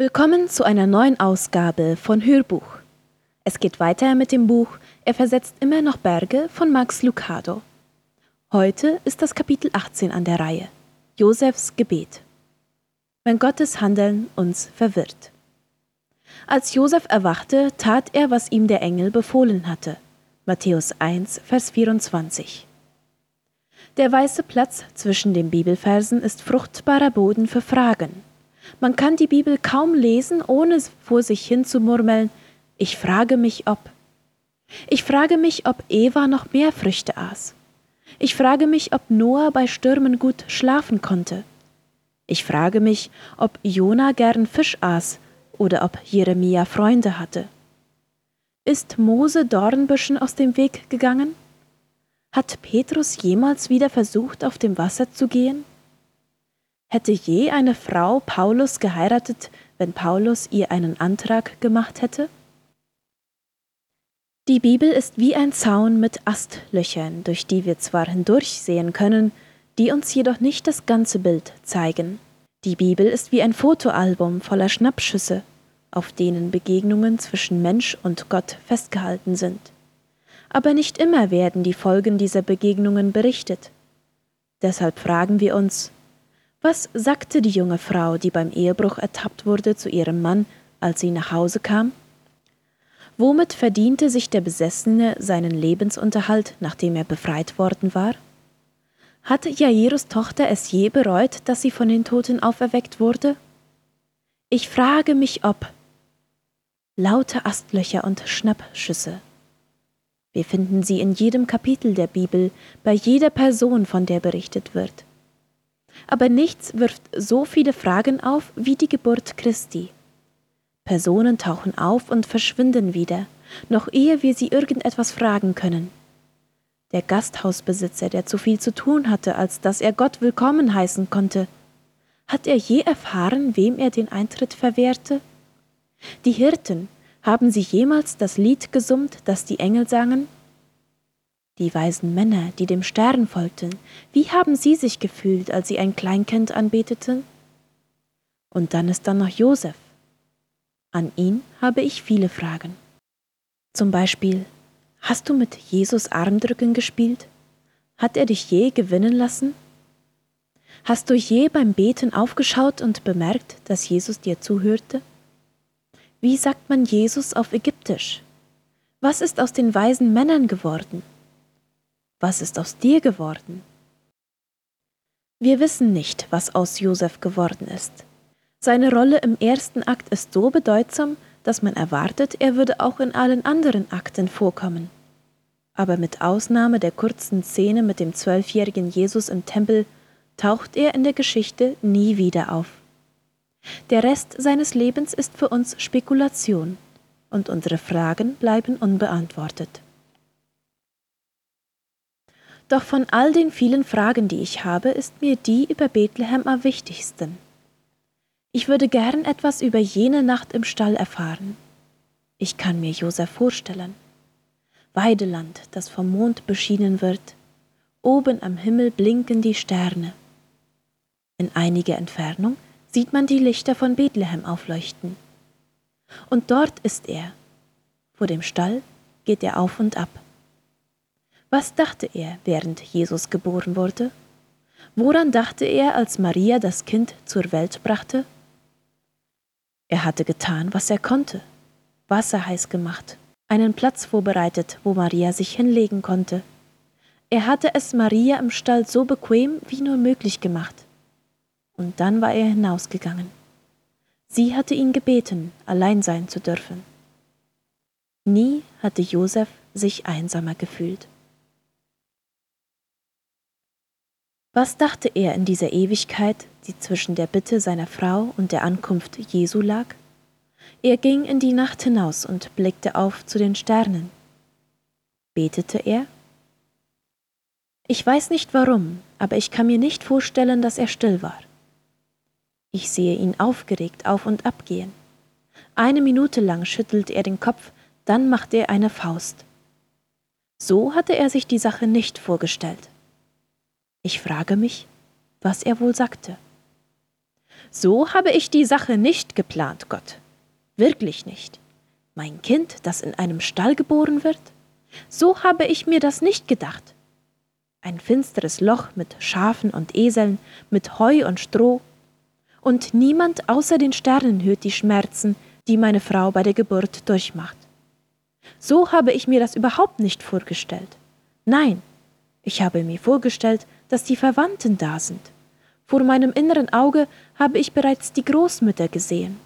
Willkommen zu einer neuen Ausgabe von Hörbuch. Es geht weiter mit dem Buch Er versetzt immer noch Berge von Max Lucado. Heute ist das Kapitel 18 an der Reihe. Josefs Gebet. Wenn Gottes Handeln uns verwirrt. Als Josef erwachte, tat er, was ihm der Engel befohlen hatte. Matthäus 1, Vers 24. Der weiße Platz zwischen den Bibelversen ist fruchtbarer Boden für Fragen. Man kann die Bibel kaum lesen, ohne vor sich hin zu murmeln, ich frage mich ob. Ich frage mich, ob Eva noch mehr Früchte aß. Ich frage mich, ob Noah bei Stürmen gut schlafen konnte. Ich frage mich, ob Jona gern Fisch aß oder ob Jeremia Freunde hatte. Ist Mose Dornbüschen aus dem Weg gegangen? Hat Petrus jemals wieder versucht, auf dem Wasser zu gehen? Hätte je eine Frau Paulus geheiratet, wenn Paulus ihr einen Antrag gemacht hätte? Die Bibel ist wie ein Zaun mit Astlöchern, durch die wir zwar hindurchsehen können, die uns jedoch nicht das ganze Bild zeigen. Die Bibel ist wie ein Fotoalbum voller Schnappschüsse, auf denen Begegnungen zwischen Mensch und Gott festgehalten sind aber nicht immer werden die Folgen dieser Begegnungen berichtet. Deshalb fragen wir uns, was sagte die junge Frau, die beim Ehebruch ertappt wurde, zu ihrem Mann, als sie nach Hause kam? Womit verdiente sich der Besessene seinen Lebensunterhalt, nachdem er befreit worden war? Hatte Jairus Tochter es je bereut, dass sie von den Toten auferweckt wurde? Ich frage mich, ob laute Astlöcher und Schnappschüsse. Wir finden sie in jedem Kapitel der Bibel, bei jeder Person, von der berichtet wird. Aber nichts wirft so viele Fragen auf wie die Geburt Christi. Personen tauchen auf und verschwinden wieder, noch ehe wir sie irgendetwas fragen können. Der Gasthausbesitzer, der zu viel zu tun hatte, als dass er Gott willkommen heißen konnte, hat er je erfahren, wem er den Eintritt verwehrte? Die Hirten, haben Sie jemals das Lied gesummt, das die Engel sangen? Die weisen Männer, die dem Stern folgten, wie haben sie sich gefühlt, als sie ein Kleinkind anbeteten? Und dann ist da noch Josef. An ihn habe ich viele Fragen. Zum Beispiel, hast du mit Jesus Armdrücken gespielt? Hat er dich je gewinnen lassen? Hast du je beim Beten aufgeschaut und bemerkt, dass Jesus dir zuhörte? Wie sagt man Jesus auf Ägyptisch? Was ist aus den weisen Männern geworden? Was ist aus dir geworden? Wir wissen nicht, was aus Josef geworden ist. Seine Rolle im ersten Akt ist so bedeutsam, dass man erwartet, er würde auch in allen anderen Akten vorkommen. Aber mit Ausnahme der kurzen Szene mit dem zwölfjährigen Jesus im Tempel taucht er in der Geschichte nie wieder auf. Der Rest seines Lebens ist für uns Spekulation und unsere Fragen bleiben unbeantwortet. Doch von all den vielen Fragen, die ich habe, ist mir die über Bethlehem am wichtigsten. Ich würde gern etwas über jene Nacht im Stall erfahren. Ich kann mir Josef vorstellen. Weideland, das vom Mond beschienen wird. Oben am Himmel blinken die Sterne. In einiger Entfernung sieht man die Lichter von Bethlehem aufleuchten. Und dort ist er. Vor dem Stall geht er auf und ab. Was dachte er, während Jesus geboren wurde? Woran dachte er, als Maria das Kind zur Welt brachte? Er hatte getan, was er konnte. Wasser heiß gemacht, einen Platz vorbereitet, wo Maria sich hinlegen konnte. Er hatte es Maria im Stall so bequem wie nur möglich gemacht und dann war er hinausgegangen. Sie hatte ihn gebeten, allein sein zu dürfen. Nie hatte Josef sich einsamer gefühlt. Was dachte er in dieser Ewigkeit, die zwischen der Bitte seiner Frau und der Ankunft Jesu lag? Er ging in die Nacht hinaus und blickte auf zu den Sternen. Betete er? Ich weiß nicht warum, aber ich kann mir nicht vorstellen, dass er still war. Ich sehe ihn aufgeregt auf und ab gehen. Eine Minute lang schüttelt er den Kopf, dann macht er eine Faust. So hatte er sich die Sache nicht vorgestellt. Ich frage mich, was er wohl sagte. So habe ich die Sache nicht geplant, Gott. Wirklich nicht. Mein Kind, das in einem Stall geboren wird? So habe ich mir das nicht gedacht. Ein finsteres Loch mit Schafen und Eseln, mit Heu und Stroh. Und niemand außer den Sternen hört die Schmerzen, die meine Frau bei der Geburt durchmacht. So habe ich mir das überhaupt nicht vorgestellt. Nein, ich habe mir vorgestellt, dass die Verwandten da sind. Vor meinem inneren Auge habe ich bereits die Großmütter gesehen.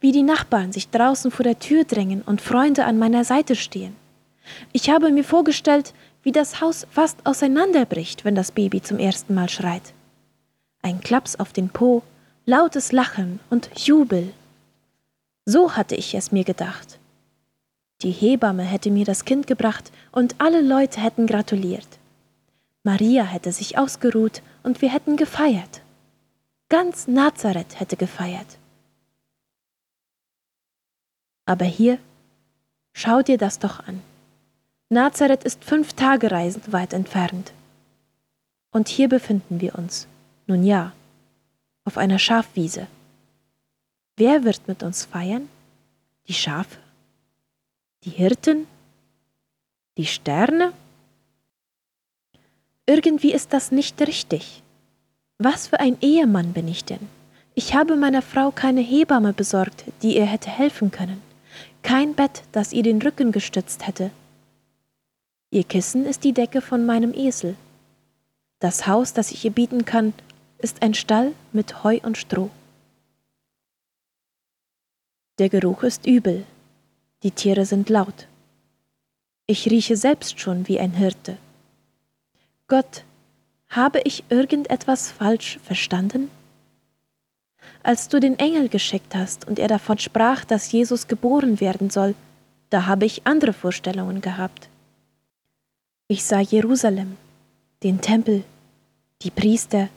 Wie die Nachbarn sich draußen vor der Tür drängen und Freunde an meiner Seite stehen. Ich habe mir vorgestellt, wie das Haus fast auseinanderbricht, wenn das Baby zum ersten Mal schreit. Ein Klaps auf den Po, lautes Lachen und Jubel. So hatte ich es mir gedacht. Die Hebamme hätte mir das Kind gebracht und alle Leute hätten gratuliert. Maria hätte sich ausgeruht und wir hätten gefeiert. Ganz Nazareth hätte gefeiert. Aber hier, schau dir das doch an. Nazareth ist fünf Tage reisend weit entfernt. Und hier befinden wir uns, nun ja, auf einer Schafwiese. Wer wird mit uns feiern? Die Schafe? Die Hirten? Die Sterne? Irgendwie ist das nicht richtig. Was für ein Ehemann bin ich denn? Ich habe meiner Frau keine Hebamme besorgt, die ihr hätte helfen können, kein Bett, das ihr den Rücken gestützt hätte. Ihr Kissen ist die Decke von meinem Esel. Das Haus, das ich ihr bieten kann, ist ein Stall mit Heu und Stroh. Der Geruch ist übel, die Tiere sind laut. Ich rieche selbst schon wie ein Hirte. Gott, habe ich irgendetwas falsch verstanden? Als du den Engel geschickt hast und er davon sprach, dass Jesus geboren werden soll, da habe ich andere Vorstellungen gehabt. Ich sah Jerusalem, den Tempel, die Priester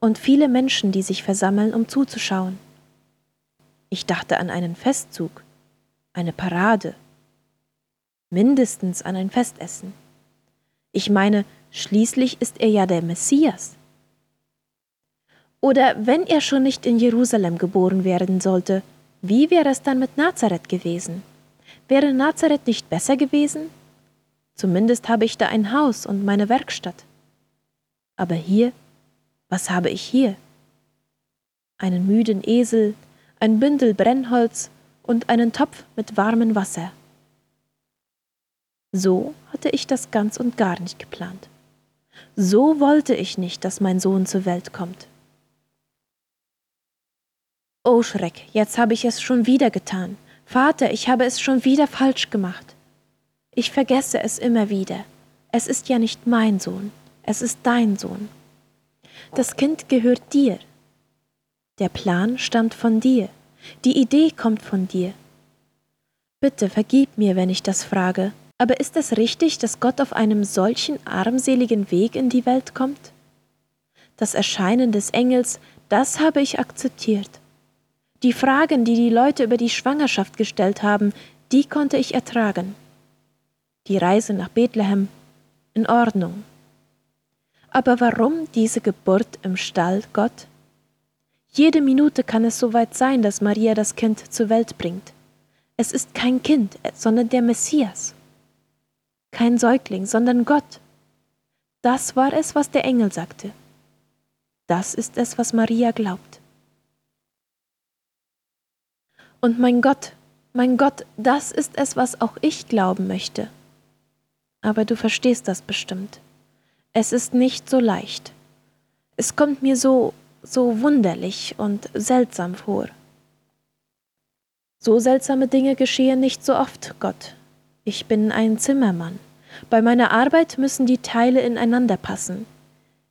und viele Menschen, die sich versammeln, um zuzuschauen. Ich dachte an einen Festzug, eine Parade, mindestens an ein Festessen. Ich meine, schließlich ist er ja der Messias. Oder wenn er schon nicht in Jerusalem geboren werden sollte, wie wäre es dann mit Nazareth gewesen? Wäre Nazareth nicht besser gewesen? Zumindest habe ich da ein Haus und meine Werkstatt. Aber hier, was habe ich hier? Einen müden Esel, ein Bündel Brennholz und einen Topf mit warmem Wasser. So hatte ich das ganz und gar nicht geplant. So wollte ich nicht, dass mein Sohn zur Welt kommt. Oh Schreck, jetzt habe ich es schon wieder getan. Vater, ich habe es schon wieder falsch gemacht. Ich vergesse es immer wieder. Es ist ja nicht mein Sohn, es ist dein Sohn. Das Kind gehört dir. Der Plan stammt von dir. Die Idee kommt von dir. Bitte vergib mir, wenn ich das frage, aber ist es richtig, dass Gott auf einem solchen armseligen Weg in die Welt kommt? Das Erscheinen des Engels, das habe ich akzeptiert. Die Fragen, die die Leute über die Schwangerschaft gestellt haben, die konnte ich ertragen. Die Reise nach Bethlehem, in Ordnung. Aber warum diese Geburt im Stall, Gott? Jede Minute kann es soweit sein, dass Maria das Kind zur Welt bringt. Es ist kein Kind, sondern der Messias. Kein Säugling, sondern Gott. Das war es, was der Engel sagte. Das ist es, was Maria glaubt. Und mein Gott, mein Gott, das ist es, was auch ich glauben möchte. Aber du verstehst das bestimmt. Es ist nicht so leicht. Es kommt mir so so wunderlich und seltsam vor. So seltsame Dinge geschehen nicht so oft, Gott. Ich bin ein Zimmermann. Bei meiner Arbeit müssen die Teile ineinander passen.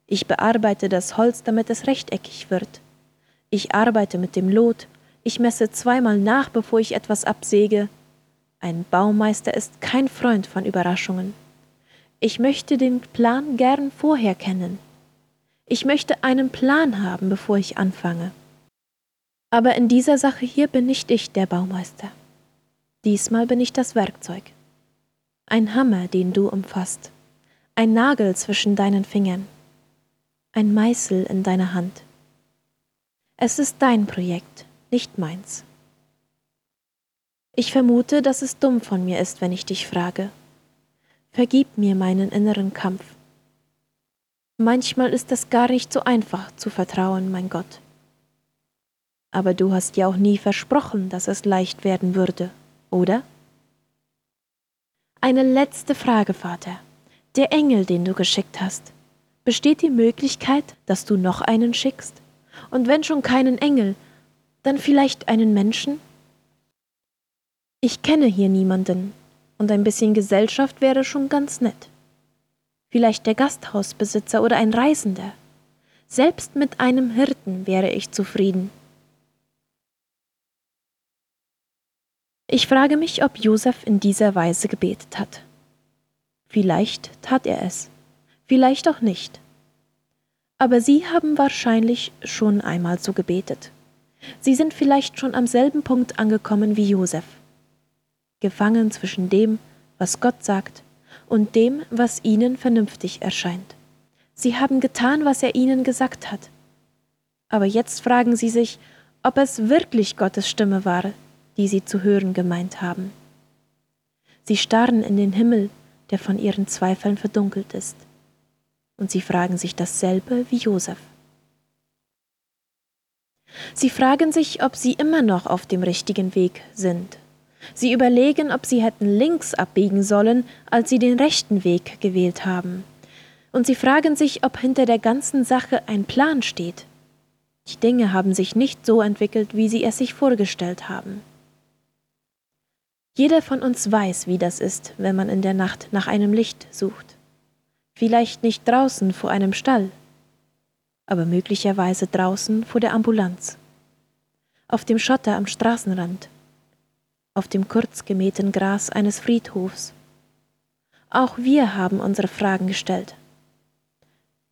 Ich bearbeite das Holz, damit es rechteckig wird. Ich arbeite mit dem Lot. Ich messe zweimal nach, bevor ich etwas absäge. Ein Baumeister ist kein Freund von Überraschungen. Ich möchte den Plan gern vorher kennen. Ich möchte einen Plan haben, bevor ich anfange. Aber in dieser Sache hier bin nicht ich der Baumeister. Diesmal bin ich das Werkzeug. Ein Hammer, den du umfasst, ein Nagel zwischen deinen Fingern, ein Meißel in deiner Hand. Es ist dein Projekt, nicht meins. Ich vermute, dass es dumm von mir ist, wenn ich dich frage. Vergib mir meinen inneren Kampf. Manchmal ist es gar nicht so einfach zu vertrauen, mein Gott. Aber du hast ja auch nie versprochen, dass es leicht werden würde, oder? Eine letzte Frage, Vater. Der Engel, den du geschickt hast, besteht die Möglichkeit, dass du noch einen schickst? Und wenn schon keinen Engel, dann vielleicht einen Menschen? Ich kenne hier niemanden, und ein bisschen Gesellschaft wäre schon ganz nett. Vielleicht der Gasthausbesitzer oder ein Reisender. Selbst mit einem Hirten wäre ich zufrieden. Ich frage mich, ob Josef in dieser Weise gebetet hat. Vielleicht tat er es, vielleicht auch nicht. Aber Sie haben wahrscheinlich schon einmal so gebetet. Sie sind vielleicht schon am selben Punkt angekommen wie Josef, gefangen zwischen dem, was Gott sagt, und dem, was Ihnen vernünftig erscheint. Sie haben getan, was er Ihnen gesagt hat. Aber jetzt fragen Sie sich, ob es wirklich Gottes Stimme war, die sie zu hören gemeint haben. Sie starren in den Himmel, der von ihren Zweifeln verdunkelt ist, und sie fragen sich dasselbe wie Josef. Sie fragen sich, ob sie immer noch auf dem richtigen Weg sind. Sie überlegen, ob sie hätten links abbiegen sollen, als sie den rechten Weg gewählt haben. Und sie fragen sich, ob hinter der ganzen Sache ein Plan steht. Die Dinge haben sich nicht so entwickelt, wie sie es sich vorgestellt haben. Jeder von uns weiß, wie das ist, wenn man in der Nacht nach einem Licht sucht. Vielleicht nicht draußen vor einem Stall, aber möglicherweise draußen vor der Ambulanz, auf dem Schotter am Straßenrand, auf dem kurz gemähten Gras eines Friedhofs. Auch wir haben unsere Fragen gestellt.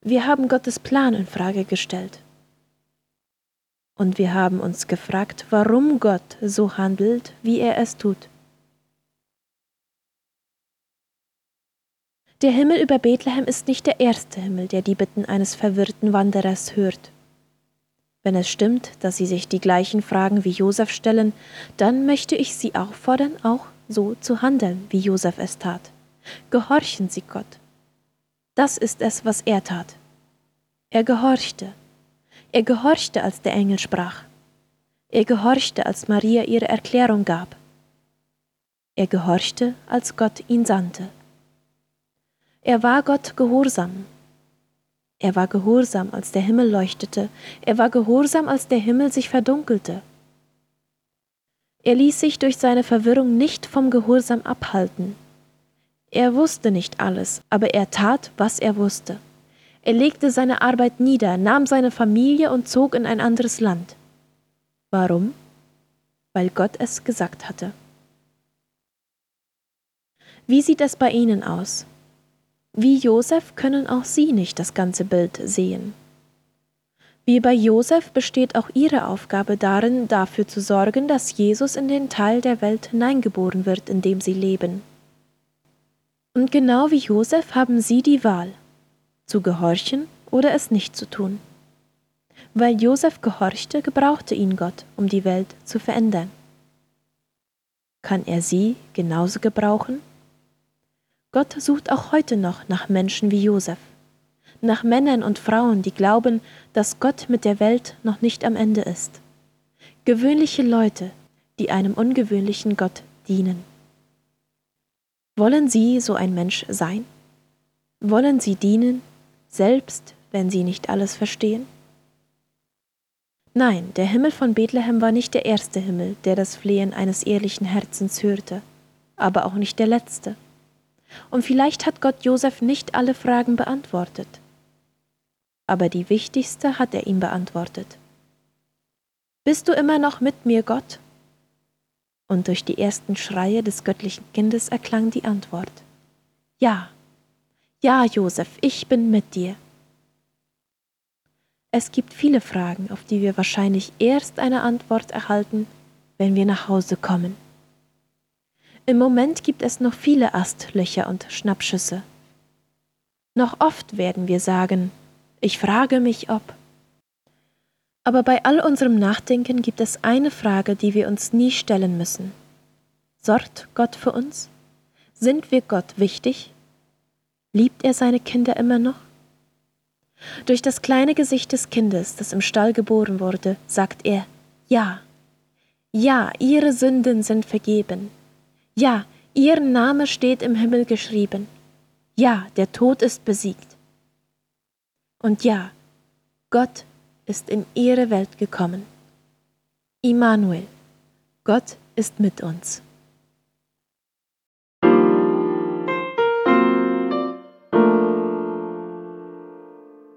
Wir haben Gottes Plan in Frage gestellt. Und wir haben uns gefragt, warum Gott so handelt, wie er es tut. Der Himmel über Bethlehem ist nicht der erste Himmel, der die Bitten eines verwirrten Wanderers hört. Wenn es stimmt, dass sie sich die gleichen Fragen wie Josef stellen, dann möchte ich sie auffordern, auch so zu handeln, wie Josef es tat. Gehorchen Sie Gott. Das ist es, was er tat. Er gehorchte. Er gehorchte, als der Engel sprach. Er gehorchte, als Maria ihre Erklärung gab. Er gehorchte, als Gott ihn sandte. Er war Gott gehorsam. Er war gehorsam, als der Himmel leuchtete. Er war gehorsam, als der Himmel sich verdunkelte. Er ließ sich durch seine Verwirrung nicht vom Gehorsam abhalten. Er wusste nicht alles, aber er tat, was er wusste. Er legte seine Arbeit nieder, nahm seine Familie und zog in ein anderes Land. Warum? Weil Gott es gesagt hatte. Wie sieht es bei Ihnen aus? Wie Josef können auch Sie nicht das ganze Bild sehen. Wie bei Josef besteht auch Ihre Aufgabe darin, dafür zu sorgen, dass Jesus in den Teil der Welt hineingeboren wird, in dem Sie leben. Und genau wie Josef haben Sie die Wahl, zu gehorchen oder es nicht zu tun. Weil Josef gehorchte, gebrauchte ihn Gott, um die Welt zu verändern. Kann er Sie genauso gebrauchen? Gott sucht auch heute noch nach Menschen wie Josef, nach Männern und Frauen, die glauben, dass Gott mit der Welt noch nicht am Ende ist. Gewöhnliche Leute, die einem ungewöhnlichen Gott dienen. Wollen Sie so ein Mensch sein? Wollen Sie dienen, selbst wenn Sie nicht alles verstehen? Nein, der Himmel von Bethlehem war nicht der erste Himmel, der das Flehen eines ehrlichen Herzens hörte, aber auch nicht der letzte. Und vielleicht hat Gott Josef nicht alle Fragen beantwortet. Aber die wichtigste hat er ihm beantwortet. Bist du immer noch mit mir, Gott? Und durch die ersten Schreie des göttlichen Kindes erklang die Antwort. Ja, ja, Josef, ich bin mit dir. Es gibt viele Fragen, auf die wir wahrscheinlich erst eine Antwort erhalten, wenn wir nach Hause kommen. Im Moment gibt es noch viele Astlöcher und Schnappschüsse. Noch oft werden wir sagen, ich frage mich ob. Aber bei all unserem Nachdenken gibt es eine Frage, die wir uns nie stellen müssen. Sorgt Gott für uns? Sind wir Gott wichtig? Liebt er seine Kinder immer noch? Durch das kleine Gesicht des Kindes, das im Stall geboren wurde, sagt er Ja. Ja, ihre Sünden sind vergeben. Ja, ihr Name steht im Himmel geschrieben. Ja, der Tod ist besiegt. Und ja, Gott ist in ihre Welt gekommen. Immanuel, Gott ist mit uns.